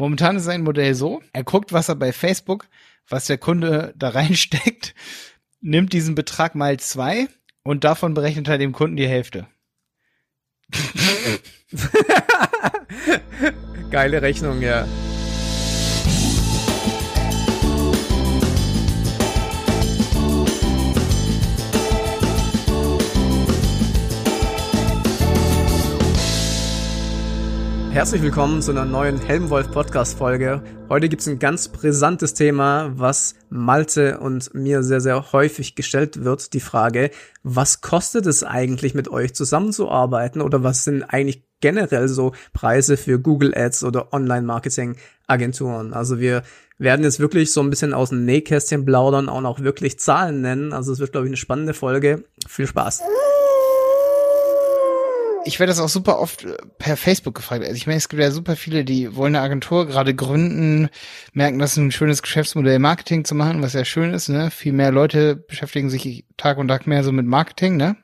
Momentan ist sein Modell so, er guckt, was er bei Facebook, was der Kunde da reinsteckt, nimmt diesen Betrag mal zwei und davon berechnet er dem Kunden die Hälfte. Geile Rechnung, ja. Herzlich willkommen zu einer neuen Helmwolf Podcast Folge. Heute gibt es ein ganz brisantes Thema, was Malte und mir sehr, sehr häufig gestellt wird. Die Frage, was kostet es eigentlich mit euch zusammenzuarbeiten oder was sind eigentlich generell so Preise für Google Ads oder Online Marketing Agenturen? Also wir werden jetzt wirklich so ein bisschen aus dem Nähkästchen plaudern und auch wirklich Zahlen nennen. Also es wird, glaube ich, eine spannende Folge. Viel Spaß ich werde das auch super oft äh, per Facebook gefragt. Also ich meine, es gibt ja super viele, die wollen eine Agentur gerade gründen, merken, das ist ein schönes Geschäftsmodell, Marketing zu machen, was ja schön ist, ne? Viel mehr Leute beschäftigen sich Tag und Tag mehr so mit Marketing, ne?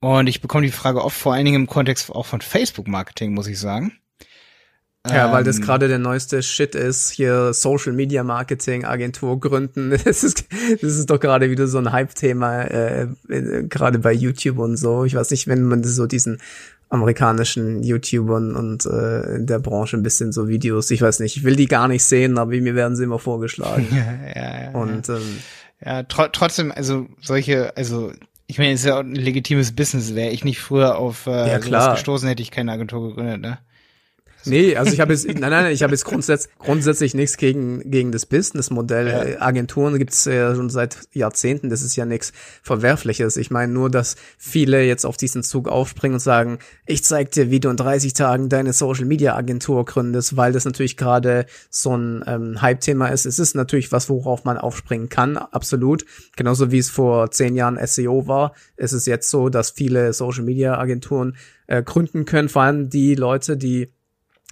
Und ich bekomme die Frage oft vor allen Dingen im Kontext auch von Facebook-Marketing, muss ich sagen. Ja, weil das ähm, gerade der neueste Shit ist, hier Social Media Marketing Agentur gründen. Das ist, das ist doch gerade wieder so ein Hype-Thema, äh, gerade bei YouTube und so. Ich weiß nicht, wenn man so diesen amerikanischen YouTubern und äh, in der Branche ein bisschen so Videos, ich weiß nicht, ich will die gar nicht sehen, aber mir werden sie immer vorgeschlagen. ja, ja, ja. Und ähm, ja, tr trotzdem, also solche, also ich meine, es ist ja auch ein legitimes Business. Wäre ich nicht früher auf äh, ja, klar. gestoßen, hätte ich keine Agentur gegründet, ne? Nee, also ich habe jetzt, nein, nein, ich habe jetzt grundsätzlich, grundsätzlich nichts gegen, gegen das Businessmodell. Ja. Agenturen gibt's ja schon seit Jahrzehnten, das ist ja nichts Verwerfliches. Ich meine nur, dass viele jetzt auf diesen Zug aufspringen und sagen, ich zeig dir, wie du in 30 Tagen deine Social Media Agentur gründest, weil das natürlich gerade so ein ähm, Hype-Thema ist. Es ist natürlich was, worauf man aufspringen kann, absolut. Genauso wie es vor zehn Jahren SEO war, ist es jetzt so, dass viele Social Media Agenturen äh, gründen können, vor allem die Leute, die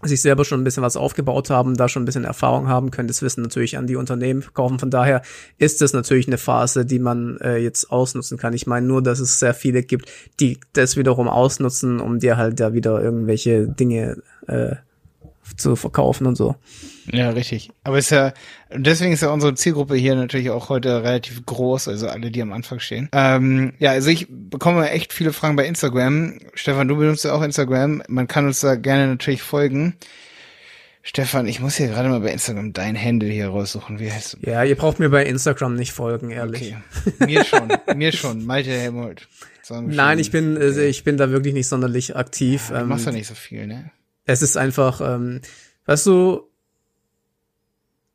sich selber schon ein bisschen was aufgebaut haben, da schon ein bisschen Erfahrung haben, können das Wissen natürlich an die Unternehmen verkaufen. Von daher ist das natürlich eine Phase, die man äh, jetzt ausnutzen kann. Ich meine nur, dass es sehr viele gibt, die das wiederum ausnutzen, um dir halt da wieder irgendwelche Dinge äh, zu verkaufen und so. Ja, richtig. Aber ist ja, deswegen ist ja unsere Zielgruppe hier natürlich auch heute relativ groß, also alle, die am Anfang stehen. Ähm, ja, also ich bekomme echt viele Fragen bei Instagram. Stefan, du benutzt ja auch Instagram. Man kann uns da gerne natürlich folgen. Stefan, ich muss hier gerade mal bei Instagram dein Handle hier raussuchen. Wie heißt du? Ja, ihr braucht mir bei Instagram nicht folgen, ehrlich. Okay. Mir schon, mir schon. Malte Helmut. Nein, ich bin, äh, ich bin da wirklich nicht sonderlich aktiv. Ja, du machst ja ähm, nicht so viel, ne? Es ist einfach, ähm, weißt du,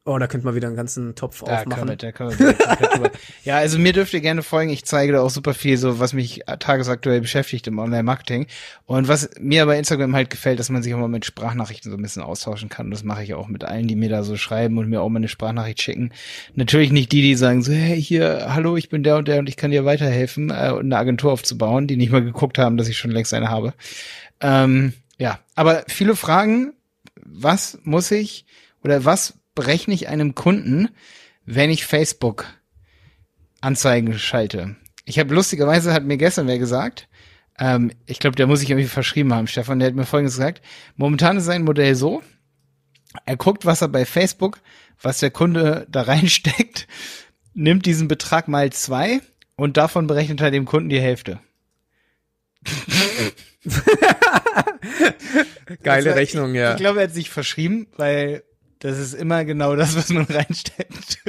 Oh, da könnte man wieder einen ganzen Topf da aufmachen. Können wir, da können wir ja, also mir dürft ihr gerne folgen. Ich zeige da auch super viel, so was mich tagesaktuell beschäftigt im Online-Marketing. Und was mir bei Instagram halt gefällt, dass man sich auch mal mit Sprachnachrichten so ein bisschen austauschen kann. Und das mache ich auch mit allen, die mir da so schreiben und mir auch mal eine Sprachnachricht schicken. Natürlich nicht die, die sagen so, hey, hier, hallo, ich bin der und der und ich kann dir weiterhelfen, äh, eine Agentur aufzubauen, die nicht mal geguckt haben, dass ich schon längst eine habe. Ähm, ja, aber viele Fragen, was muss ich oder was berechne ich einem Kunden, wenn ich Facebook Anzeigen schalte? Ich habe lustigerweise hat mir gestern wer gesagt, ähm, ich glaube, der muss sich irgendwie verschrieben haben, Stefan, der hat mir folgendes gesagt. Momentan ist sein Modell so, er guckt, was er bei Facebook, was der Kunde da reinsteckt, nimmt diesen Betrag mal zwei und davon berechnet er dem Kunden die Hälfte. Geile Rechnung, ja. Ich glaube, er hat sich verschrieben, weil das ist immer genau das, was man reinsteckt.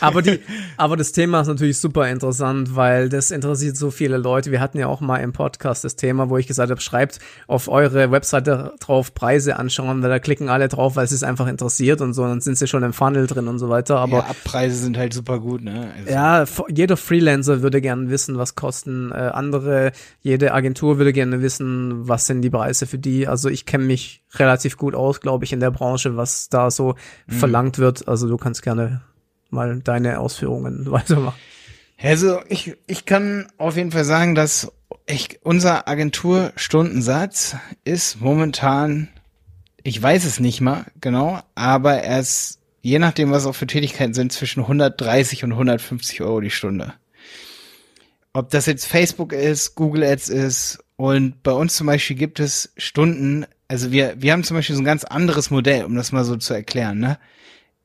aber die, aber das Thema ist natürlich super interessant, weil das interessiert so viele Leute. Wir hatten ja auch mal im Podcast das Thema, wo ich gesagt habe, schreibt auf eure Webseite drauf Preise anschauen, weil da klicken alle drauf, weil es es einfach interessiert und so, dann sind sie schon im Funnel drin und so weiter. Aber ja, Abpreise sind halt super gut, ne? Also. Ja, jeder Freelancer würde gerne wissen, was kosten äh, andere, jede Agentur würde gerne wissen, was sind die Preise für die. Also ich kenne mich relativ gut aus, glaube ich, in der Branche, was da so mhm. verlangt wird. Also du kannst gerne mal deine Ausführungen weitermachen. Also ich, ich kann auf jeden Fall sagen, dass ich, unser Agenturstundensatz ist momentan, ich weiß es nicht mal genau, aber er ist, je nachdem, was auch für Tätigkeiten sind, zwischen 130 und 150 Euro die Stunde. Ob das jetzt Facebook ist, Google Ads ist und bei uns zum Beispiel gibt es Stunden, Also wir, wir haben zum Beispiel so ein ganz anderes Modell, um das mal so zu erklären, ne?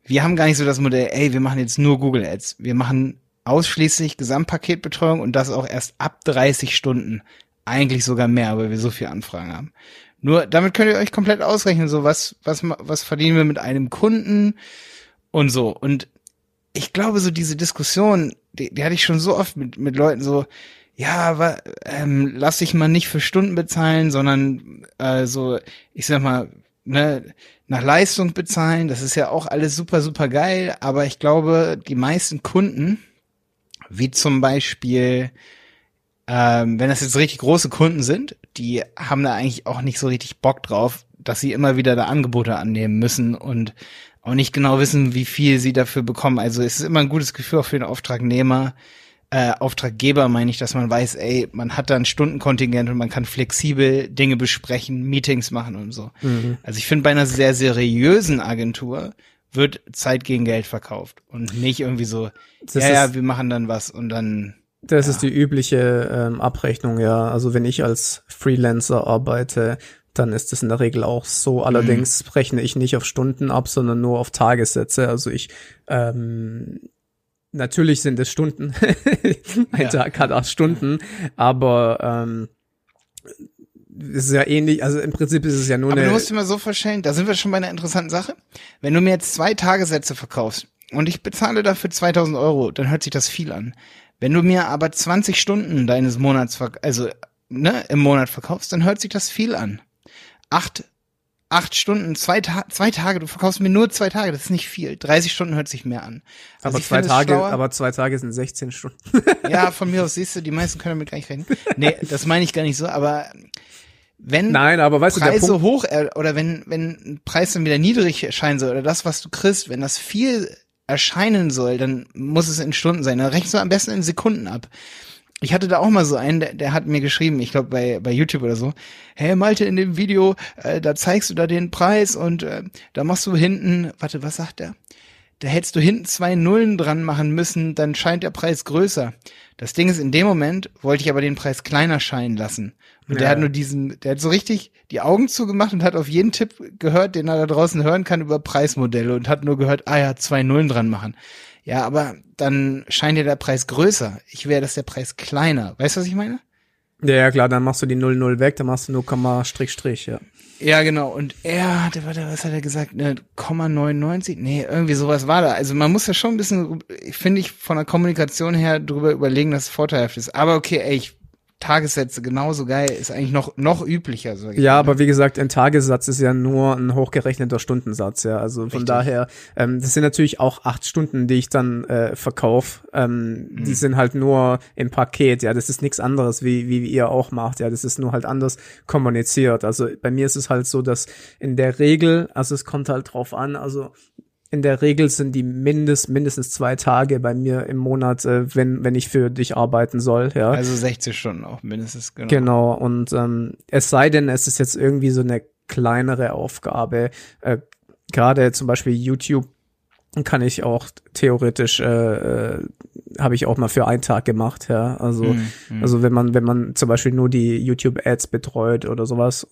Wir haben gar nicht so das Modell, ey, wir machen jetzt nur Google Ads. Wir machen ausschließlich Gesamtpaketbetreuung und das auch erst ab 30 Stunden. Eigentlich sogar mehr, weil wir so viele Anfragen haben. Nur damit könnt ihr euch komplett ausrechnen, so was, was, was verdienen wir mit einem Kunden und so. Und ich glaube, so diese Diskussion, die, die hatte ich schon so oft mit, mit Leuten so, ja, aber ähm, lass dich mal nicht für Stunden bezahlen, sondern äh, so, ich sag mal, ne, nach Leistung bezahlen. Das ist ja auch alles super, super geil. Aber ich glaube, die meisten Kunden, wie zum Beispiel, ähm, wenn das jetzt richtig große Kunden sind, die haben da eigentlich auch nicht so richtig Bock drauf, dass sie immer wieder da Angebote annehmen müssen und auch nicht genau wissen, wie viel sie dafür bekommen. Also es ist immer ein gutes Gefühl auch für den Auftragnehmer, äh, Auftraggeber meine ich, dass man weiß, ey, man hat da ein Stundenkontingent und man kann flexibel Dinge besprechen, Meetings machen und so. Mhm. Also ich finde, bei einer sehr seriösen Agentur wird Zeit gegen Geld verkauft und nicht irgendwie so, das ja, ja, wir machen dann was und dann. Das ja. ist die übliche ähm, Abrechnung, ja. Also wenn ich als Freelancer arbeite, dann ist es in der Regel auch so. Allerdings mhm. rechne ich nicht auf Stunden ab, sondern nur auf Tagessätze. Also ich ähm, natürlich sind es Stunden. Ein ja. Tag hat acht Stunden, aber ähm, es ist ja ähnlich, also im Prinzip ist es ja nur aber eine. Du musst dir mal so vorstellen, da sind wir schon bei einer interessanten Sache. Wenn du mir jetzt zwei Tagessätze verkaufst und ich bezahle dafür 2000 Euro, dann hört sich das viel an. Wenn du mir aber 20 Stunden deines Monats, also ne, im Monat verkaufst, dann hört sich das viel an. Acht acht Stunden, zwei, Ta zwei Tage, du verkaufst mir nur zwei Tage, das ist nicht viel. 30 Stunden hört sich mehr an. Also aber zwei Tage, aber zwei Tage sind 16 Stunden. ja, von mir aus siehst du, die meisten können damit gar nicht rechnen. Nee, das meine ich gar nicht so, aber wenn Nein, aber weißt Preise du, der hoch oder wenn wenn ein Preis dann wieder niedrig erscheinen soll oder das was du kriegst, wenn das viel erscheinen soll, dann muss es in Stunden sein. Dann rechnest du am besten in Sekunden ab ich hatte da auch mal so einen, der, der hat mir geschrieben, ich glaube bei, bei YouTube oder so, hey Malte, in dem Video, äh, da zeigst du da den Preis und äh, da machst du hinten, warte, was sagt der? Da hättest du hinten zwei Nullen dran machen müssen, dann scheint der Preis größer. Das Ding ist, in dem Moment wollte ich aber den Preis kleiner scheinen lassen. Und ja. der hat nur diesen, der hat so richtig die Augen zugemacht und hat auf jeden Tipp gehört, den er da draußen hören kann über Preismodelle und hat nur gehört, ah ja, zwei Nullen dran machen. Ja, aber dann scheint dir der Preis größer. Ich wäre, dass der Preis kleiner. Weißt du, was ich meine? Ja, ja, klar, dann machst du die 0,0 weg, dann machst du 0, Strich, Strich, ja. Ja, genau. Und er hatte, warte, was hat er gesagt? Ne, 0,99? Nee, irgendwie sowas war da. Also man muss ja schon ein bisschen, finde ich, von der Kommunikation her drüber überlegen, dass es vorteilhaft ist. Aber okay, ey, ich Tagessätze genauso geil, ist eigentlich noch, noch üblicher. Ich ja, aber wie gesagt, ein Tagessatz ist ja nur ein hochgerechneter Stundensatz, ja. Also von Richtig. daher, ähm, das sind natürlich auch acht Stunden, die ich dann äh, verkaufe. Ähm, mhm. Die sind halt nur im Paket, ja. Das ist nichts anderes, wie, wie ihr auch macht, ja. Das ist nur halt anders kommuniziert. Also bei mir ist es halt so, dass in der Regel, also es kommt halt drauf an, also in der Regel sind die mindest, mindestens zwei Tage bei mir im Monat, äh, wenn, wenn ich für dich arbeiten soll, ja. Also 60 Stunden auch mindestens, genau. Genau, und ähm, es sei denn, es ist jetzt irgendwie so eine kleinere Aufgabe, äh, gerade zum Beispiel YouTube kann ich auch theoretisch äh, äh, habe ich auch mal für einen Tag gemacht, ja. Also mm, mm. also wenn man wenn man zum Beispiel nur die YouTube Ads betreut oder sowas.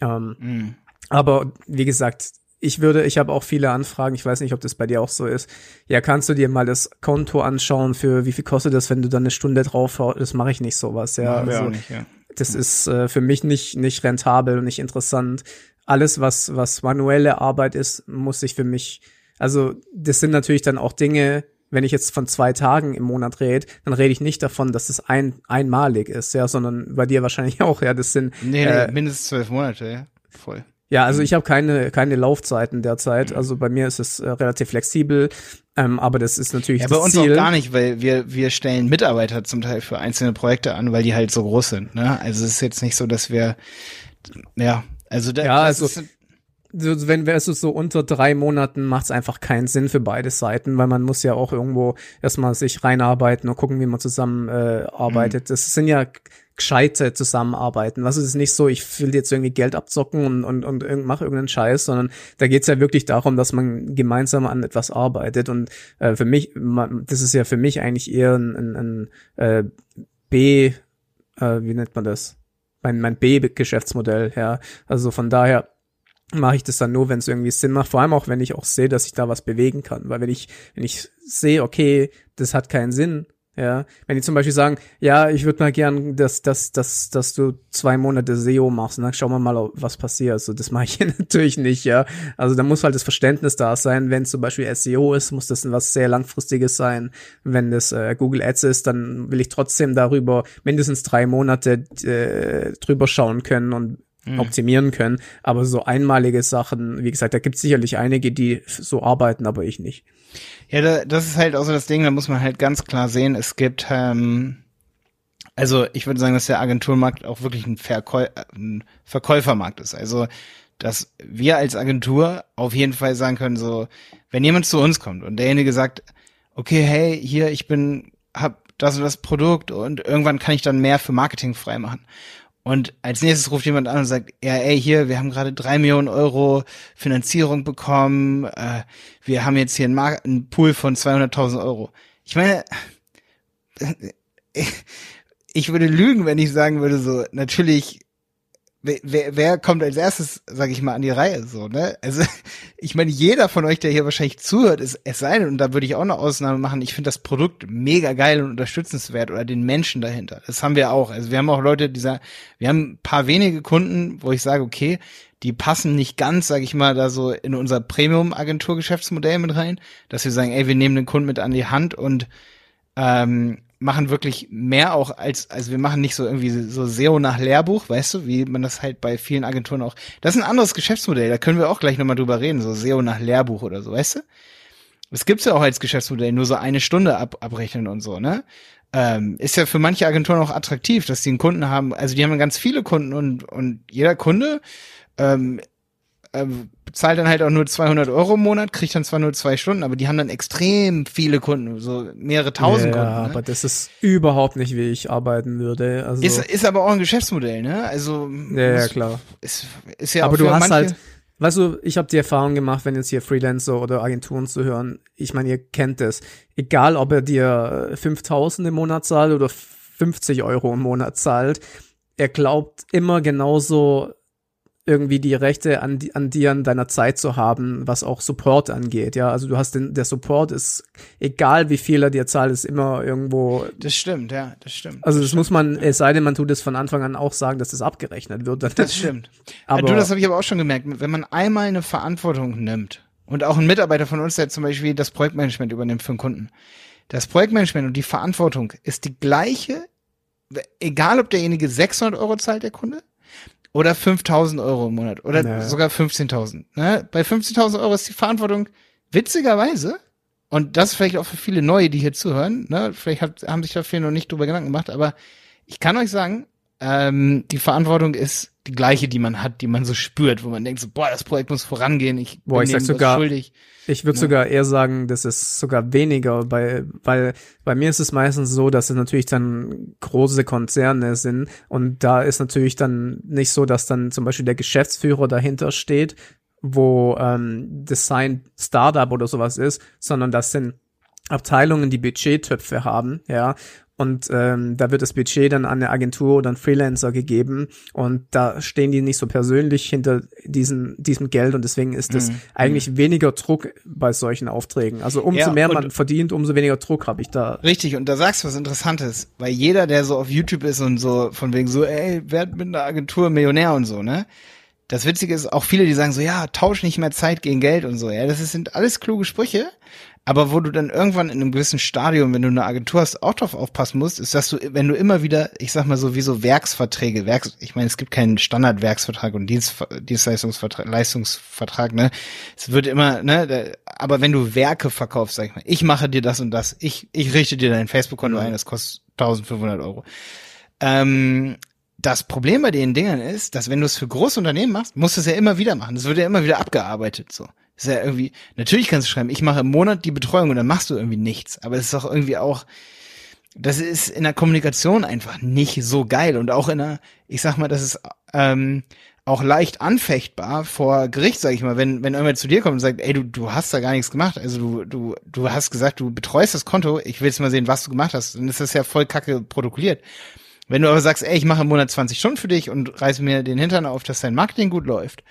Ähm, mm. Aber wie gesagt, ich würde, ich habe auch viele Anfragen, ich weiß nicht, ob das bei dir auch so ist. Ja, kannst du dir mal das Konto anschauen, für wie viel kostet das, wenn du dann eine Stunde drauf Das mache ich nicht sowas, ja. Also, nicht, ja. Das ist äh, für mich nicht, nicht rentabel und nicht interessant. Alles, was, was manuelle Arbeit ist, muss ich für mich, also das sind natürlich dann auch Dinge, wenn ich jetzt von zwei Tagen im Monat rede, dann rede ich nicht davon, dass das ein, einmalig ist, ja, sondern bei dir wahrscheinlich auch, ja, das sind. Nee, nee äh, mindestens zwölf Monate, ja. Voll. Ja, also ich habe keine keine Laufzeiten derzeit. Also bei mir ist es äh, relativ flexibel, ähm, aber das ist natürlich ja, bei uns Ziel. auch gar nicht, weil wir wir stellen Mitarbeiter zum Teil für einzelne Projekte an, weil die halt so groß sind. Ne? Also es ist jetzt nicht so, dass wir ja also da, ja also ist, wenn wir es so unter drei Monaten macht es einfach keinen Sinn für beide Seiten, weil man muss ja auch irgendwo erstmal sich reinarbeiten und gucken, wie man zusammen äh, arbeitet. Mhm. Das sind ja gescheite Zusammenarbeiten. Was ist nicht so, ich will jetzt irgendwie Geld abzocken und, und, und mache irgendeinen Scheiß, sondern da geht's ja wirklich darum, dass man gemeinsam an etwas arbeitet. Und äh, für mich, das ist ja für mich eigentlich eher ein, ein, ein äh, B, äh, wie nennt man das? mein, mein B-Geschäftsmodell, ja. Also von daher mache ich das dann nur, wenn es irgendwie Sinn macht. Vor allem auch, wenn ich auch sehe, dass ich da was bewegen kann. Weil wenn ich, wenn ich sehe, okay, das hat keinen Sinn, ja, wenn die zum Beispiel sagen, ja, ich würde mal gern, dass, dass, dass, dass du zwei Monate SEO machst, und dann schauen wir mal, was passiert. Also das mache ich natürlich nicht, ja. Also da muss halt das Verständnis da sein. Wenn zum Beispiel SEO ist, muss das was sehr langfristiges sein. Wenn das äh, Google Ads ist, dann will ich trotzdem darüber mindestens drei Monate äh, drüber schauen können und mhm. optimieren können. Aber so einmalige Sachen, wie gesagt, da gibt es sicherlich einige, die so arbeiten, aber ich nicht. Ja, da, das ist halt auch so das Ding, da muss man halt ganz klar sehen, es gibt, ähm, also ich würde sagen, dass der Agenturmarkt auch wirklich ein, Verkäu ein Verkäufermarkt ist. Also, dass wir als Agentur auf jeden Fall sagen können, so, wenn jemand zu uns kommt und derjenige sagt, okay, hey, hier, ich bin, hab das und das Produkt und irgendwann kann ich dann mehr für Marketing freimachen. Und als nächstes ruft jemand an und sagt, ja, ey, hier, wir haben gerade drei Millionen Euro Finanzierung bekommen, äh, wir haben jetzt hier einen, Mar einen Pool von 200.000 Euro. Ich meine, ich würde lügen, wenn ich sagen würde, so, natürlich wer, wer kommt als erstes, sag ich mal, an die Reihe so, ne? Also ich meine, jeder von euch, der hier wahrscheinlich zuhört, ist es sei denn, und da würde ich auch eine Ausnahme machen, ich finde das Produkt mega geil und unterstützenswert oder den Menschen dahinter. Das haben wir auch. Also wir haben auch Leute, die sagen, wir haben ein paar wenige Kunden, wo ich sage, okay, die passen nicht ganz, sag ich mal, da so in unser Premium-Agentur-Geschäftsmodell mit rein, dass wir sagen, ey, wir nehmen den Kunden mit an die Hand und ähm, machen wirklich mehr auch als, also wir machen nicht so irgendwie so SEO nach Lehrbuch, weißt du, wie man das halt bei vielen Agenturen auch, das ist ein anderes Geschäftsmodell, da können wir auch gleich nochmal drüber reden, so SEO nach Lehrbuch oder so, weißt du? Das gibt's ja auch als Geschäftsmodell, nur so eine Stunde ab, abrechnen und so, ne? Ähm, ist ja für manche Agenturen auch attraktiv, dass die einen Kunden haben, also die haben ganz viele Kunden und, und jeder Kunde ähm, ähm, zahlt dann halt auch nur 200 Euro im Monat, kriegt dann zwar nur zwei Stunden, aber die haben dann extrem viele Kunden, so mehrere tausend ja, Kunden. Ja, ne? aber das ist überhaupt nicht, wie ich arbeiten würde. Also ist, ist aber auch ein Geschäftsmodell, ne? Also ja, ja klar. Ist, ist ja aber du hast halt, weißt du, ich habe die Erfahrung gemacht, wenn jetzt hier Freelancer oder Agenturen zu hören, ich meine, ihr kennt es. Egal, ob er dir 5000 im Monat zahlt oder 50 Euro im Monat zahlt, er glaubt immer genauso irgendwie die Rechte an, an dir, an deiner Zeit zu haben, was auch Support angeht. Ja, also du hast den, der Support ist, egal wie viel er dir zahlt, ist immer irgendwo. Das stimmt, ja, das stimmt. Also das, das stimmt. muss man, es sei denn, man tut es von Anfang an auch sagen, dass das abgerechnet wird. Das stimmt. aber ja, du, das habe ich aber auch schon gemerkt. Wenn man einmal eine Verantwortung nimmt und auch ein Mitarbeiter von uns, der zum Beispiel das Projektmanagement übernimmt für einen Kunden, das Projektmanagement und die Verantwortung ist die gleiche, egal ob derjenige 600 Euro zahlt, der Kunde, oder 5000 Euro im Monat oder naja. sogar 15.000. Ne? Bei 15.000 Euro ist die Verantwortung witzigerweise, und das vielleicht auch für viele Neue, die hier zuhören, ne? vielleicht hat, haben sich da viele noch nicht drüber Gedanken gemacht, aber ich kann euch sagen, ähm, die Verantwortung ist die gleiche, die man hat, die man so spürt, wo man denkt so, boah, das Projekt muss vorangehen, ich boah, bin ich sogar, schuldig. Ich würde ja. sogar eher sagen, das ist sogar weniger, bei, weil bei mir ist es meistens so, dass es natürlich dann große Konzerne sind und da ist natürlich dann nicht so, dass dann zum Beispiel der Geschäftsführer dahinter steht, wo ähm, Design Startup oder sowas ist, sondern das sind Abteilungen, die Budgettöpfe haben, ja, und ähm, da wird das Budget dann an eine Agentur oder einen Freelancer gegeben und da stehen die nicht so persönlich hinter diesen, diesem Geld und deswegen ist es mhm. eigentlich mhm. weniger Druck bei solchen Aufträgen. Also umso ja, mehr man verdient, umso weniger Druck habe ich da. Richtig, und da sagst du was Interessantes, weil jeder, der so auf YouTube ist und so von wegen so, ey, werd mit einer Agentur Millionär und so, ne? Das Witzige ist auch viele, die sagen so, ja, tausch nicht mehr Zeit gegen Geld und so. Ja, das sind alles kluge Sprüche. Aber wo du dann irgendwann in einem gewissen Stadium, wenn du eine Agentur hast, auch drauf aufpassen musst, ist, dass du, wenn du immer wieder, ich sag mal so, wie so Werksverträge, Werks, ich meine, es gibt keinen Standardwerksvertrag und Dienst, Dienstleistungsvertrag, Leistungsvertrag, ne? Es wird immer, ne, aber wenn du Werke verkaufst, sag ich mal, ich mache dir das und das, ich, ich richte dir dein Facebook-Konto mhm. ein, das kostet 1500 Euro. Ähm, das Problem bei den Dingern ist, dass wenn du es für große Unternehmen machst, musst du es ja immer wieder machen. Das wird ja immer wieder abgearbeitet, so. Ist ja irgendwie, natürlich kannst du schreiben, ich mache im Monat die Betreuung und dann machst du irgendwie nichts. Aber es ist doch irgendwie auch, das ist in der Kommunikation einfach nicht so geil. Und auch in der, ich sag mal, das ist ähm, auch leicht anfechtbar vor Gericht, sag ich mal, wenn, wenn irgendwer zu dir kommt und sagt, ey, du, du hast da gar nichts gemacht. Also du, du, du hast gesagt, du betreust das Konto, ich will jetzt mal sehen, was du gemacht hast. Dann ist das ja voll kacke protokolliert. Wenn du aber sagst, ey, ich mache im Monat 20 Stunden für dich und reiß mir den Hintern auf, dass dein Marketing gut läuft,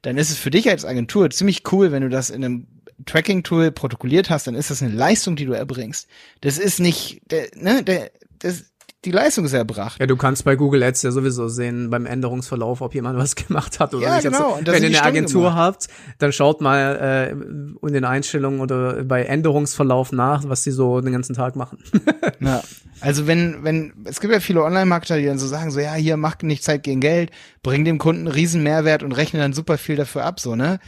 dann ist es für dich als Agentur ziemlich cool, wenn du das in einem Tracking-Tool protokolliert hast, dann ist das eine Leistung, die du erbringst. Das ist nicht, der, ne, der, das, die Leistung ist erbracht. Ja, du kannst bei Google Ads ja sowieso sehen beim Änderungsverlauf, ob jemand was gemacht hat oder Ja, nicht. genau. Also, wenn ihr eine Agentur gemacht. habt, dann schaut mal äh, in den Einstellungen oder bei Änderungsverlauf nach, was die so den ganzen Tag machen. Ja. Also wenn, wenn, es gibt ja viele Online-Marketer, die dann so sagen, so, ja, hier, mach nicht Zeit gegen Geld, bring dem Kunden einen riesen Mehrwert und rechne dann super viel dafür ab, so, ne?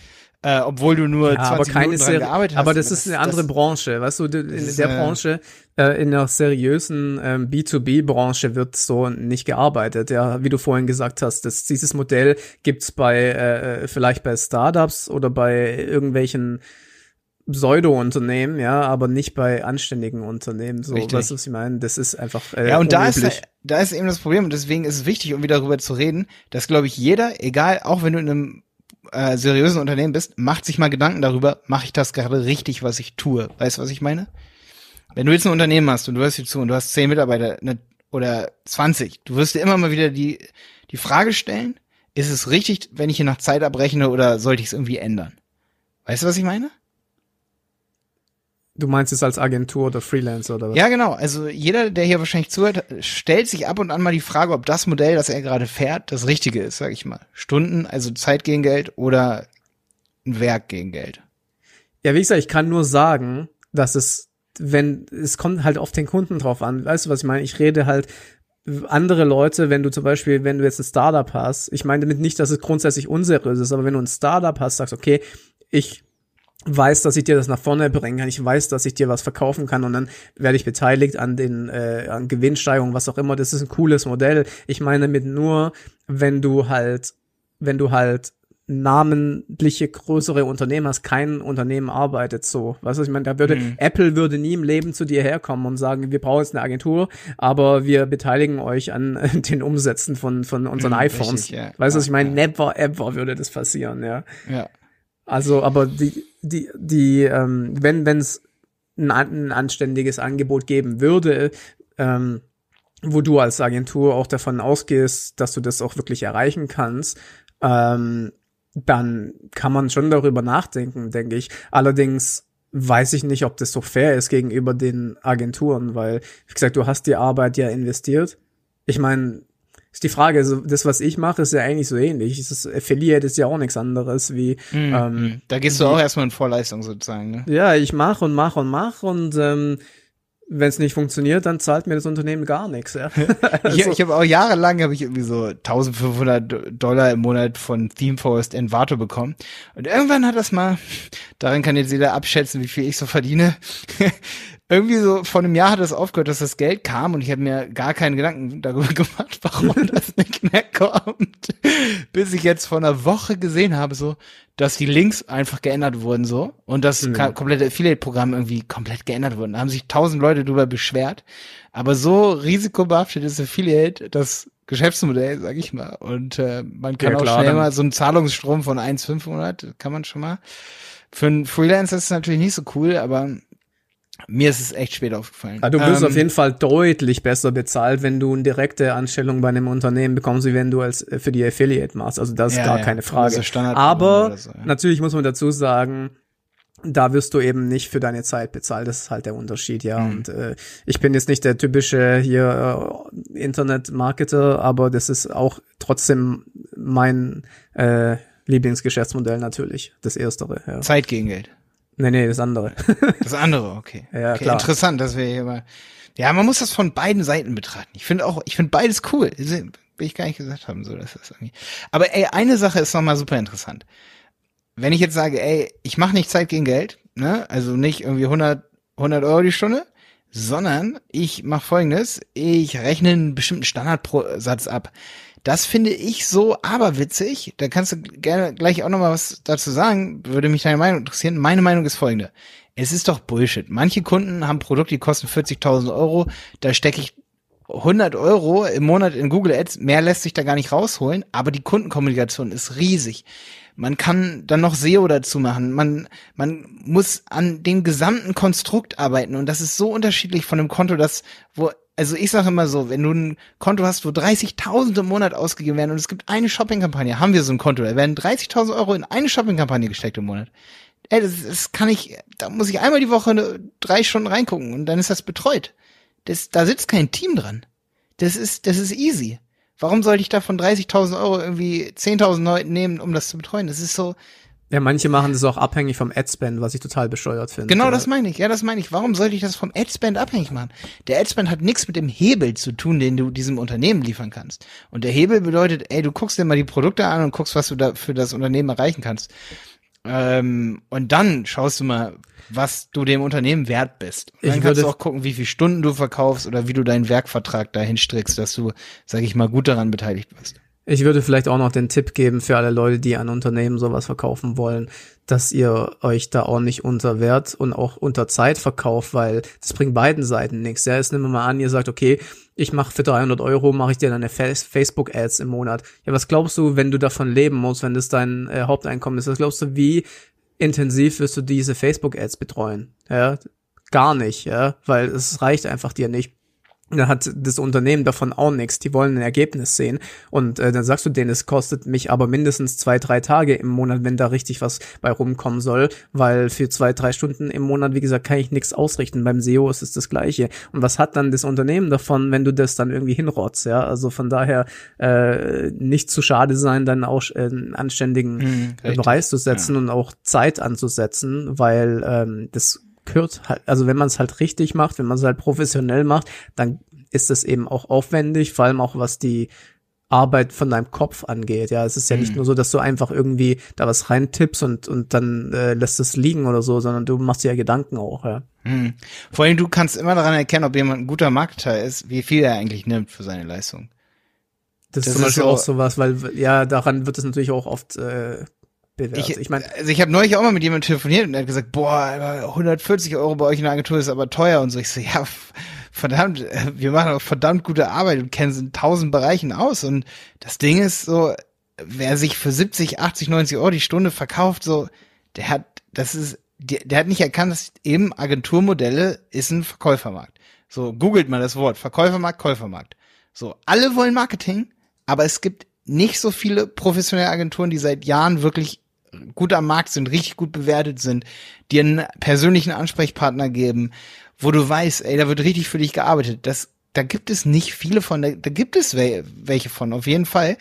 Äh, obwohl du nur Ja, 20 aber keine Minuten dran gearbeitet hast. aber das ist eine andere das, Branche, weißt du, in ist, der äh, Branche, äh, in der seriösen ähm, B2B-Branche wird so nicht gearbeitet, ja, wie du vorhin gesagt hast, das, dieses Modell gibt's bei, äh, vielleicht bei Startups oder bei irgendwelchen Pseudo-Unternehmen, ja, aber nicht bei anständigen Unternehmen, so, Richtig. weißt du, was ich meine? Das ist einfach, äh, Ja, und da ist, unüblich. da ist eben das Problem und deswegen ist es wichtig, um wieder darüber zu reden, dass, glaube ich, jeder, egal, auch wenn du in einem äh, seriösen Unternehmen bist, macht sich mal Gedanken darüber, mache ich das gerade richtig, was ich tue. Weißt du, was ich meine? Wenn du jetzt ein Unternehmen hast und du hörst hier zu und du hast zehn Mitarbeiter ne, oder 20, du wirst dir immer mal wieder die, die Frage stellen, ist es richtig, wenn ich hier nach Zeit abrechne oder sollte ich es irgendwie ändern? Weißt du, was ich meine? Du meinst es als Agentur oder Freelancer oder was? Ja, genau. Also jeder, der hier wahrscheinlich zuhört, stellt sich ab und an mal die Frage, ob das Modell, das er gerade fährt, das Richtige ist, sag ich mal. Stunden, also Zeit gegen Geld oder ein Werk gegen Geld. Ja, wie gesagt, ich kann nur sagen, dass es, wenn, es kommt halt auf den Kunden drauf an. Weißt du, was ich meine? Ich rede halt andere Leute, wenn du zum Beispiel, wenn du jetzt ein Startup hast, ich meine damit nicht, dass es grundsätzlich unseriös ist, aber wenn du ein Startup hast, sagst, okay, ich weiß, dass ich dir das nach vorne bringen kann, ich weiß, dass ich dir was verkaufen kann und dann werde ich beteiligt an den äh, an Gewinnsteigerungen, was auch immer. Das ist ein cooles Modell. Ich meine mit nur, wenn du halt, wenn du halt namentliche größere Unternehmen hast, kein Unternehmen arbeitet so. Weißt du, ich meine, da würde Mhm. Apple würde nie im Leben zu dir herkommen und sagen, wir brauchen jetzt eine Agentur, aber wir beteiligen euch an den Umsätzen von von unseren Mhm, iPhones. richtig, ja. Weißt du, was ich meine? Ja, Never ever würde das passieren, ja. Ja. Also, aber die, die, die, ähm, wenn, wenn es ein, ein anständiges Angebot geben würde, ähm, wo du als Agentur auch davon ausgehst, dass du das auch wirklich erreichen kannst, ähm, dann kann man schon darüber nachdenken, denke ich. Allerdings weiß ich nicht, ob das so fair ist gegenüber den Agenturen, weil, wie gesagt, du hast die Arbeit ja investiert. Ich meine, ist die Frage, also das, was ich mache, ist ja eigentlich so ähnlich. Ist, Affiliate ist ja auch nichts anderes wie, ähm, Mhm. Da gehst du auch erstmal in Vorleistung sozusagen, ne? ja, ich mache und mache und mache und ähm, wenn es nicht funktioniert, dann zahlt mir das Unternehmen gar nichts. Ja. Also, Ich, ich habe auch jahrelang habe ich irgendwie so 1500 Do- Dollar im Monat von ThemeForest Envato bekommen. Und irgendwann hat das mal, darin kann jetzt jeder abschätzen, wie viel ich so verdiene. Irgendwie so vor einem Jahr hat das aufgehört, dass das Geld kam und ich habe mir gar keine Gedanken darüber gemacht, warum das nicht mehr kommt. Bis ich jetzt vor einer Woche gesehen habe, so, dass die Links einfach geändert wurden so und das ka- komplette Affiliate-Programm irgendwie komplett geändert wurden. Da haben sich tausend Leute drüber beschwert. Aber so risikobehaftet ist Affiliate das Geschäftsmodell, sag ich mal. Und äh, man kann Ja, auch klar, schnell dann- mal so einen Zahlungsstrom von 1,500, kann man schon mal. Für einen Freelancer ist es natürlich nicht so cool, aber mir ist es echt spät aufgefallen. Ja, du wirst Ähm, auf jeden Fall deutlich besser bezahlt, wenn du eine direkte Anstellung bei einem Unternehmen bekommst, wie wenn du als äh, für die Affiliate machst. Also das ist Ja, gar ja. keine Frage. Also Standard- Aber so, natürlich muss man dazu sagen, da wirst du eben nicht für deine Zeit bezahlt. Das ist halt der Unterschied, ja. Mhm. Und äh, ich bin jetzt nicht der typische hier äh, Internet-Marketer, aber das ist auch trotzdem mein äh, Lieblingsgeschäftsmodell natürlich. Das erstere, ja. Zeit gegen Geld. Nee, nee, das andere. Das andere, okay. Ja, okay, klar. Interessant, dass wir hier mal. Ja, man muss das von beiden Seiten betrachten. Ich finde auch, ich finde beides cool. Will ich gar nicht gesagt haben, so dass das irgendwie. Aber ey, eine Sache ist nochmal super interessant. Wenn ich jetzt sage, ey, ich mache nicht Zeit gegen Geld, ne, also nicht irgendwie 100, 100 Euro die Stunde, sondern ich mache folgendes, ich rechne einen bestimmten Standardsatz ab. Das finde ich so aberwitzig. Da kannst du gerne gleich auch noch mal was dazu sagen. Würde mich deine Meinung interessieren. Meine Meinung ist folgende. Es ist doch Bullshit. Manche Kunden haben Produkte, die kosten 40.000 Euro. Da stecke ich 100 Euro im Monat in Google Ads. Mehr lässt sich da gar nicht rausholen. Aber die Kundenkommunikation ist riesig. Man kann dann noch SEO dazu machen. Man, man muss an dem gesamten Konstrukt arbeiten. Und das ist so unterschiedlich von einem Konto, das, wo also ich sage immer so, wenn du ein Konto hast, wo 30.000 im Monat ausgegeben werden und es gibt eine Shoppingkampagne, haben wir so ein Konto, da werden 30.000 Euro in eine Shoppingkampagne gesteckt im Monat. Ey, das, das kann ich, da muss ich einmal die Woche drei Stunden reingucken und dann ist das betreut. Das, da sitzt kein Team dran. Das ist, das ist easy. Warum sollte ich da von 30.000 Euro irgendwie 10.000 Leuten nehmen, um das zu betreuen? Das ist so, ja, manche machen das auch abhängig vom Adspend, was ich total bescheuert finde. Genau, das meine ich. Ja, das meine ich. Warum sollte ich das vom Adspend abhängig machen? Der Adspend hat nichts mit dem Hebel zu tun, den du diesem Unternehmen liefern kannst. Und der Hebel bedeutet, ey, du guckst dir mal die Produkte an und guckst, was du da für das Unternehmen erreichen kannst. Ähm, und dann schaust du mal, was du dem Unternehmen wert bist. Und dann Ich kannst du auch gucken, wie viele Stunden du verkaufst oder wie du deinen Werkvertrag dahin strickst, dass du, sag ich mal, gut daran beteiligt bist. Ich würde vielleicht auch noch den Tipp geben für alle Leute, die an Unternehmen sowas verkaufen wollen, dass ihr euch da auch nicht unter Wert und auch unter Zeit verkauft, weil das bringt beiden Seiten nichts. Ja, jetzt nehmen wir mal an, ihr sagt, okay, ich mache für 300 Euro, mache ich dir deine Fa- Facebook-Ads im Monat. Ja, was glaubst du, wenn du davon leben musst, wenn das dein äh, Haupteinkommen ist? Was glaubst du, wie intensiv wirst du diese Facebook-Ads betreuen? Ja, gar nicht, ja, weil es reicht einfach dir nicht. Dann hat das Unternehmen davon auch nichts. Die wollen ein Ergebnis sehen. Und äh, dann sagst du denen, es kostet mich aber mindestens zwei, drei Tage im Monat, wenn da richtig was bei rumkommen soll. Weil für zwei, drei Stunden im Monat, wie gesagt, kann ich nichts ausrichten. Beim SEO ist es das Gleiche. Und was hat dann das Unternehmen davon, wenn du das dann irgendwie hinrotzt? Ja, also von daher äh, nicht zu schade sein, dann auch äh, einen anständigen Mhm, äh. Preis zu setzen und auch Zeit anzusetzen, weil ähm, das gehört halt, also wenn man es halt richtig macht, wenn man es halt professionell macht, dann ist es eben auch aufwendig, vor allem auch was die Arbeit von deinem Kopf angeht. Ja, es ist ja nicht Mhm. nur so, dass du einfach irgendwie da was reintippst und und dann äh, lässt es liegen oder so, sondern du machst dir ja Gedanken auch. Ja. Hm. Vor allem, du kannst immer daran erkennen, ob jemand ein guter Marketer ist, wie viel er eigentlich nimmt für seine Leistung. Das, Das ist zum ist Beispiel so- auch sowas, weil ja daran wird es natürlich auch oft äh, bewertet. Ich, Ich meine, also ich habe neulich auch mal mit jemandem telefoniert und er hat gesagt, boah, Alter, 140 Euro bei euch in der Agentur ist aber teuer und so. Ich so, ja, verdammt, äh, wir machen auch verdammt gute Arbeit und kennen uns in tausend Bereichen aus. Und das Ding ist so, wer sich für 70, 80, 90 Euro die Stunde verkauft, so, der hat, das ist, der, der hat nicht erkannt, dass eben Agenturmodelle ist ein Verkäufermarkt. So, googelt mal das Wort, Verkäufermarkt, Käufermarkt. So, alle wollen Marketing, aber es gibt nicht so viele professionelle Agenturen, die seit Jahren wirklich gut am Markt sind, richtig gut bewertet sind, dir einen persönlichen Ansprechpartner geben, wo du weißt, ey, da wird richtig für dich gearbeitet. Das, da gibt es nicht viele von, da, da gibt es wel, welche von, auf jeden Fall.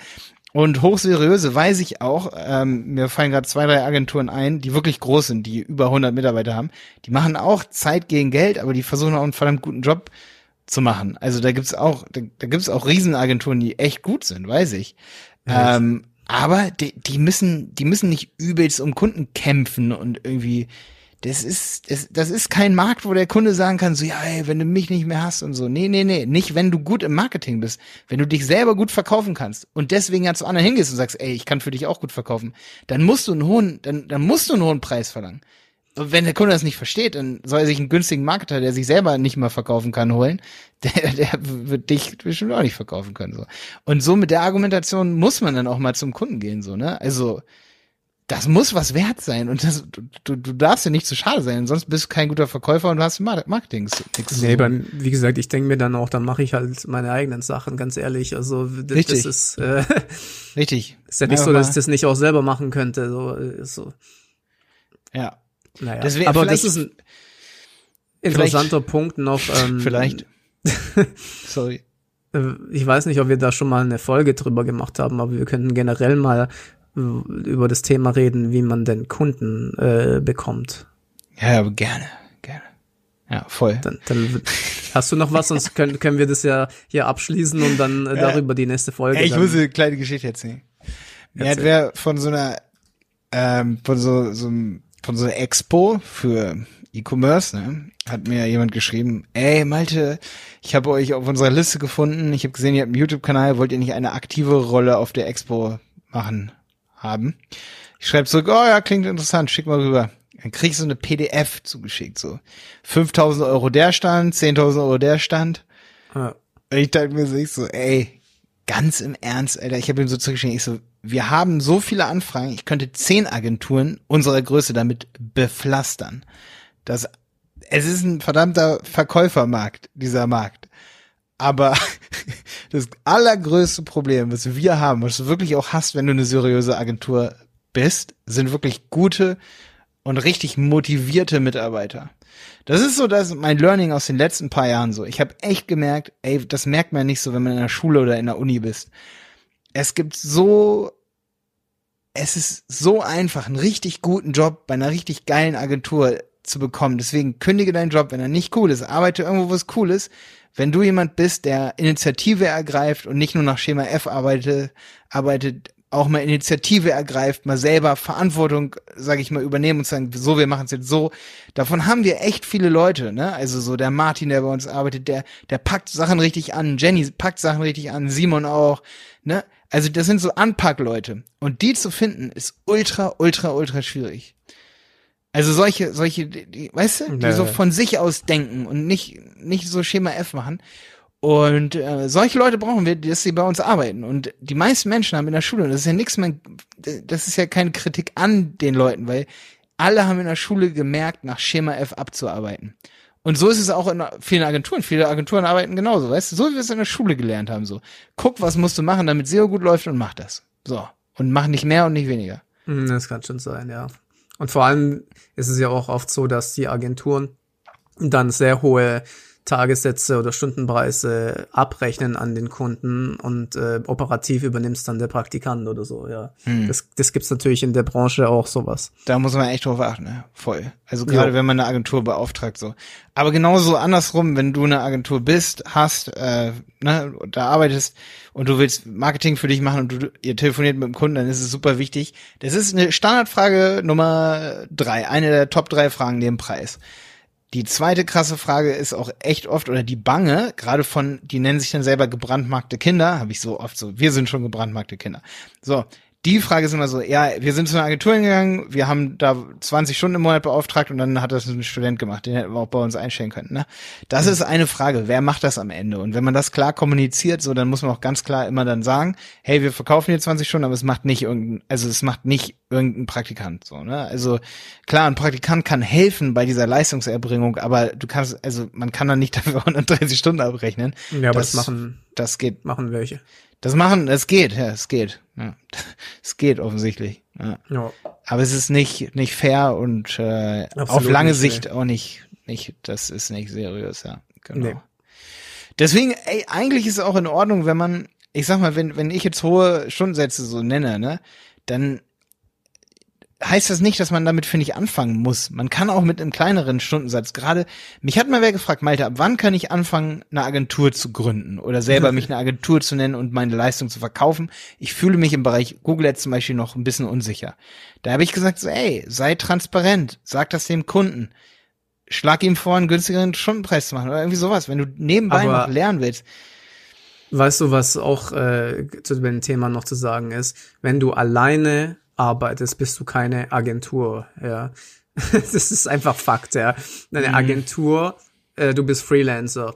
Und hochseriöse weiß ich auch, ähm, mir fallen gerade zwei, drei Agenturen ein, die wirklich groß sind, die über 100 Mitarbeiter haben. Die machen auch Zeit gegen Geld, aber die versuchen auch einen verdammt guten Job zu machen. Also da gibt's auch, da, da gibt's auch Riesenagenturen, die echt gut sind, weiß ich. Ja, ähm, aber die, die müssen, die müssen nicht übelst um Kunden kämpfen und irgendwie, das ist, das, das ist kein Markt, wo der Kunde sagen kann, so, ja, ey, wenn du mich nicht mehr hast und so. Nee, nee, nee, nicht, wenn du gut im Marketing bist. Wenn du dich selber gut verkaufen kannst und deswegen ja zu anderen hingehst und sagst, ey, ich kann für dich auch gut verkaufen, dann musst du einen hohen, dann, dann musst du einen hohen Preis verlangen. Und wenn der Kunde das nicht versteht, dann soll er sich einen günstigen Marketer, der sich selber nicht mal verkaufen kann, holen. Der, der wird dich bestimmt auch nicht verkaufen können. So. Und so mit der Argumentation muss man dann auch mal zum Kunden gehen, so, ne? Also, das muss was wert sein und das, du, du, darfst ja nicht zu schade sein, sonst bist du kein guter Verkäufer und du hast Mar- Marketing. Nee, beim, wie gesagt, ich denke mir dann auch, dann mache ich halt meine eigenen Sachen, ganz ehrlich. Also das, Richtig. ist, äh, Richtig. ist ja nicht Einfach so, dass ich das nicht auch selber machen könnte. So, äh, so. Ja. Naja. Deswegen- Aber das ist ein interessanter Punkt noch. Ähm, Vielleicht. Sorry. äh, Ich weiß nicht, ob wir da schon mal eine Folge drüber gemacht haben, aber wir könnten generell mal über das Thema reden, wie man denn Kunden äh, bekommt. Ja, aber gerne, gerne. Ja, voll. Dann, dann hast du noch was, sonst können, können wir das ja hier abschließen und dann äh, darüber die nächste Folge. Ey, ich muss eine kleine Geschichte erzählen. Mir hat wer von so einer, ähm, von so, so einem- von so einer Expo für E-Commerce, ne, hat mir jemand geschrieben, ey Malte, ich habe euch auf unserer Liste gefunden, ich habe gesehen, ihr habt einen YouTube-Kanal, wollt ihr nicht eine aktive Rolle auf der Expo machen haben? Ich schreibe zurück, oh ja, klingt interessant, schick mal rüber. Dann krieg ich so eine PDF zugeschickt, so 5000 Euro der Stand, 10.000 Euro der Stand. Ja. Und ich dachte mir so, ey, ganz im Ernst, Alter, ich habe ihm so zurückgeschrieben, ich so, wir haben so viele Anfragen, ich könnte zehn Agenturen unserer Größe damit bepflastern. Das, es ist ein verdammter Verkäufermarkt, dieser Markt. Aber das allergrößte Problem, was wir haben, was du wirklich auch hast, wenn du eine seriöse Agentur bist, sind wirklich gute und richtig motivierte Mitarbeiter. Das ist so das mein Learning aus den letzten paar Jahren so. Ich habe echt gemerkt, ey, das merkt man nicht so, wenn man in der Schule oder in der Uni bist. Es gibt so es ist so einfach, einen richtig guten Job bei einer richtig geilen Agentur zu bekommen. Deswegen kündige deinen Job, wenn er nicht cool ist. Arbeite irgendwo, wo es cool ist. Wenn du jemand bist, der Initiative ergreift und nicht nur nach Schema F arbeitet, arbeitet, auch mal Initiative ergreift, mal selber Verantwortung, sage ich mal, übernehmen und sagen, so, wir machen es jetzt so. Davon haben wir echt viele Leute, ne? Also so der Martin, der bei uns arbeitet, der, der packt Sachen richtig an, Jenny packt Sachen richtig an, Simon auch, ne? Also das sind so Anpackleute. Und die zu finden, ist ultra, ultra, ultra schwierig. Also solche, solche, die, weißt du, die nee. so von sich aus denken und nicht, nicht so Schema F machen. Und äh, solche Leute brauchen wir, dass sie bei uns arbeiten. Und die meisten Menschen haben in der Schule, und das ist ja nichts mehr, das ist ja keine Kritik an den Leuten, weil alle haben in der Schule gemerkt, nach Schema F abzuarbeiten. Und so ist es auch in vielen Agenturen. Viele Agenturen arbeiten genauso, weißt du, so wie wir es in der Schule gelernt haben. So, guck, was musst du machen, damit SEO gut läuft und mach das. So. Und mach nicht mehr und nicht weniger. Hm, das kann schon sein, ja. Und vor allem ist es ja auch oft so, dass die Agenturen dann sehr hohe Tagessätze oder Stundenpreise abrechnen an den Kunden und äh, operativ übernimmst dann der Praktikant oder so, ja. Hm. Das, das gibt's natürlich in der Branche auch sowas. Da muss man echt drauf achten, ne? Voll. Also gerade ja. wenn man eine Agentur beauftragt, so. Aber genauso andersrum, wenn du eine Agentur bist, hast, äh, ne, da arbeitest und du willst Marketing für dich machen und du ihr telefoniert mit dem Kunden, dann ist es super wichtig. Das ist eine Standardfrage Nummer drei, eine der Top drei Fragen neben Preis. Die zweite krasse Frage ist auch echt oft, oder die Bange, gerade von, die nennen sich dann selber gebrandmarkte Kinder, habe ich so oft so, wir sind schon gebrandmarkte Kinder. So, die Frage ist immer so, ja, wir sind zu einer Agentur hingegangen, wir haben da 20 Stunden im Monat beauftragt und dann hat das ein Student gemacht, den hätten wir auch bei uns einstellen können. Ne? Das mhm. ist eine Frage, wer macht das am Ende? Und wenn man das klar kommuniziert, so, dann muss man auch ganz klar immer dann sagen, hey, wir verkaufen hier 20 Stunden, aber es macht nicht irgendein, also es macht nicht irgendein Praktikant. So, ne? Also klar, ein Praktikant kann helfen bei dieser Leistungserbringung, aber du kannst, also man kann dann nicht dafür 130 Stunden abrechnen. Ja, aber das, das machen, das geht. Machen welche. Das machen, es geht, ja, es geht. Ja. Es geht offensichtlich. Ja. ja. Aber es ist nicht nicht fair und äh, auf lange nicht, Sicht nee. auch nicht nicht. Das ist nicht seriös, ja. Genau. Nee. Deswegen, ey, eigentlich ist es auch in Ordnung, wenn man, ich sag mal, wenn wenn ich jetzt hohe Stundensätze so nenne, ne, dann heißt das nicht, dass man damit, finde ich, anfangen muss. Man kann auch mit einem kleineren Stundensatz. Gerade, mich hat mal wer gefragt, Malte, ab wann kann ich anfangen, eine Agentur zu gründen oder selber mich eine Agentur zu nennen und meine Leistung zu verkaufen? Ich fühle mich im Bereich Google Ads zum Beispiel noch ein bisschen unsicher. Da habe ich gesagt, so, ey, sei transparent, sag das dem Kunden. Schlag ihm vor, einen günstigeren Stundenpreis zu machen oder irgendwie sowas, wenn du nebenbei Aber noch lernen willst. Weißt du, was auch äh, zu dem Thema noch zu sagen ist? Wenn du alleine arbeitest, bist du keine Agentur, ja. das ist einfach Fakt, ja. Eine mhm. Agentur, äh, du bist Freelancer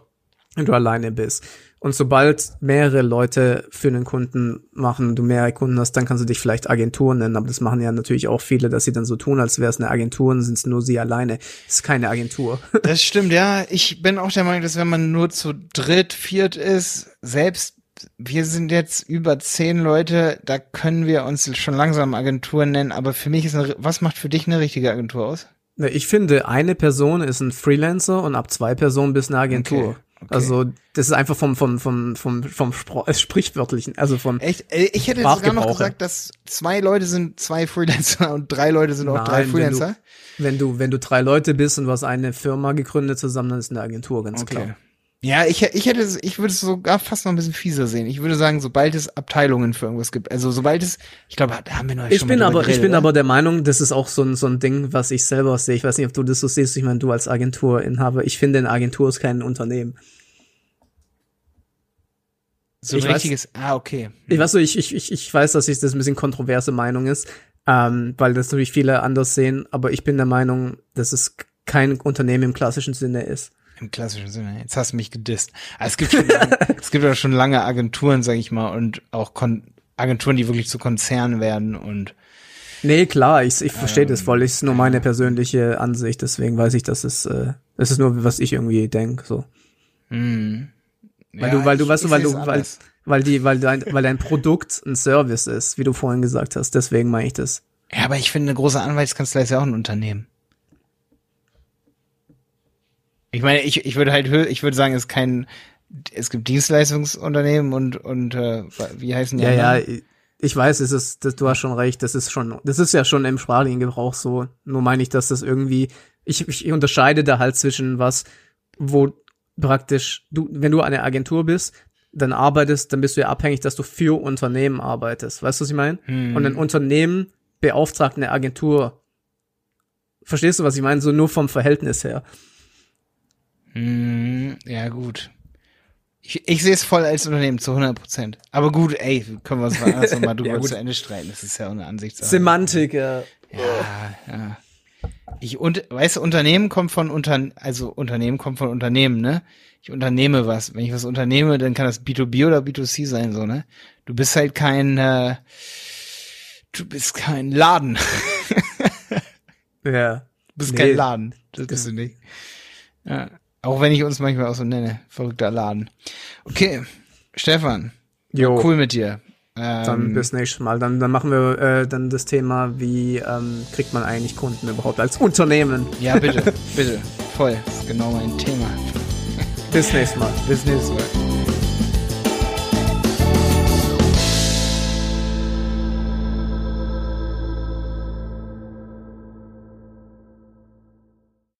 und du alleine bist. Und sobald mehrere Leute für einen Kunden machen, du mehrere Kunden hast, dann kannst du dich vielleicht Agentur nennen. Aber das machen ja natürlich auch viele, dass sie dann so tun, als wäre es eine Agentur und sind es nur sie alleine. Das ist keine Agentur. Das stimmt, ja. Ich bin auch der Meinung, dass wenn man nur zu dritt, viert ist, selbst wir sind jetzt über zehn Leute, da können wir uns schon langsam Agenturen nennen, aber für mich ist eine, was macht für dich eine richtige Agentur aus? Ich finde, eine Person ist ein Freelancer und ab zwei Personen bist eine Agentur. Okay. Okay. Also das ist einfach vom vom vom vom vom äh, sprichwörtlichen, also vom Echt? Äh, ich hätte sogar noch gesagt, dass zwei Leute sind zwei Freelancer und drei Leute sind auch Nein, drei Freelancer. Wenn du, wenn du wenn du drei Leute bist und du hast eine Firma gegründet zusammen, dann ist eine Agentur ganz okay. klar. Ja, ich, ich hätte, ich würde es sogar fast noch ein bisschen fieser sehen. Ich würde sagen, sobald es Abteilungen für irgendwas gibt, also sobald es, ich glaube, da haben wir noch ich schon bin aber, geredet, Ich bin oder? aber der Meinung, das ist auch so ein, so ein Ding, was ich selber sehe. Ich weiß nicht, ob du das so siehst. Ich meine, du als Agenturinhaber, ich finde, eine Agentur ist kein Unternehmen. So ein richtiges, weiß, ah, okay. Ich weiß so, ich, ich, ich, ich weiß, dass ich das ein bisschen kontroverse Meinung ist, ähm, weil das natürlich viele anders sehen, aber ich bin der Meinung, dass es kein Unternehmen im klassischen Sinne ist. Im klassischen Sinne. Jetzt hast du mich gedisst. Also es gibt schon, lange, es gibt ja schon lange Agenturen, sag ich mal, und auch Kon Agenturen, die wirklich zu Konzernen werden und Nee, klar, ich, ich verstehe ähm, das voll. Das ist nur meine persönliche Ansicht, deswegen weiß ich, dass es, äh, das ist nur, was ich irgendwie denk so. Mm. Weil ja, du, weil du, weißt du, weil du, weil, weil die, weil dein, weil dein Produkt ein Service ist, wie du vorhin gesagt hast. Deswegen meine ich das. Ja, aber ich finde, eine große Anwaltskanzlei ist ja auch ein Unternehmen. Ich meine, ich, ich würde halt, ich würde sagen, es ist kein, es gibt Dienstleistungsunternehmen und, und äh, wie heißen die? Ja, anderen? ja, ich weiß, es ist, das, du hast schon recht, das ist schon, das ist ja schon im sprachlichen Gebrauch so. Nur meine ich, dass das irgendwie, ich, ich unterscheide da halt zwischen was, wo praktisch, du, wenn du eine Agentur bist, dann arbeitest, dann bist du ja abhängig, dass du für Unternehmen arbeitest. Weißt du, was ich meine? Hm. Und ein Unternehmen beauftragt eine Agentur. Verstehst du, was ich meine? So nur vom Verhältnis her. Hm, ja, gut. Ich, ich sehe es voll als Unternehmen zu 100 Prozent. Aber gut, ey, können wir es mal anders nochmal drüber ja, zu Ende streiten. Das ist ja eine Ansichtssache. Semantik, ja. Ja, ja. Ich und weißt du, Unternehmen kommt von Unter also Unternehmen kommt von Unternehmen, ne? Ich unternehme was. Wenn ich was unternehme, dann kann das B2B oder B2C sein, so, ne? Du bist halt kein äh, du bist kein Laden. ja. Du bist nee. kein Laden. Das bist du nicht. Ja. Auch wenn ich uns manchmal auch so nenne. Verrückter Laden. Okay, Stefan. Jo. Cool mit dir. Dann ähm, bis nächstes Mal. Dann, dann machen wir äh, dann das Thema, wie ähm, kriegt man eigentlich Kunden überhaupt als Unternehmen? Ja, bitte, bitte. Voll. Das ist genau mein Thema. Bis nächstes Mal. Bis nächstes Mal.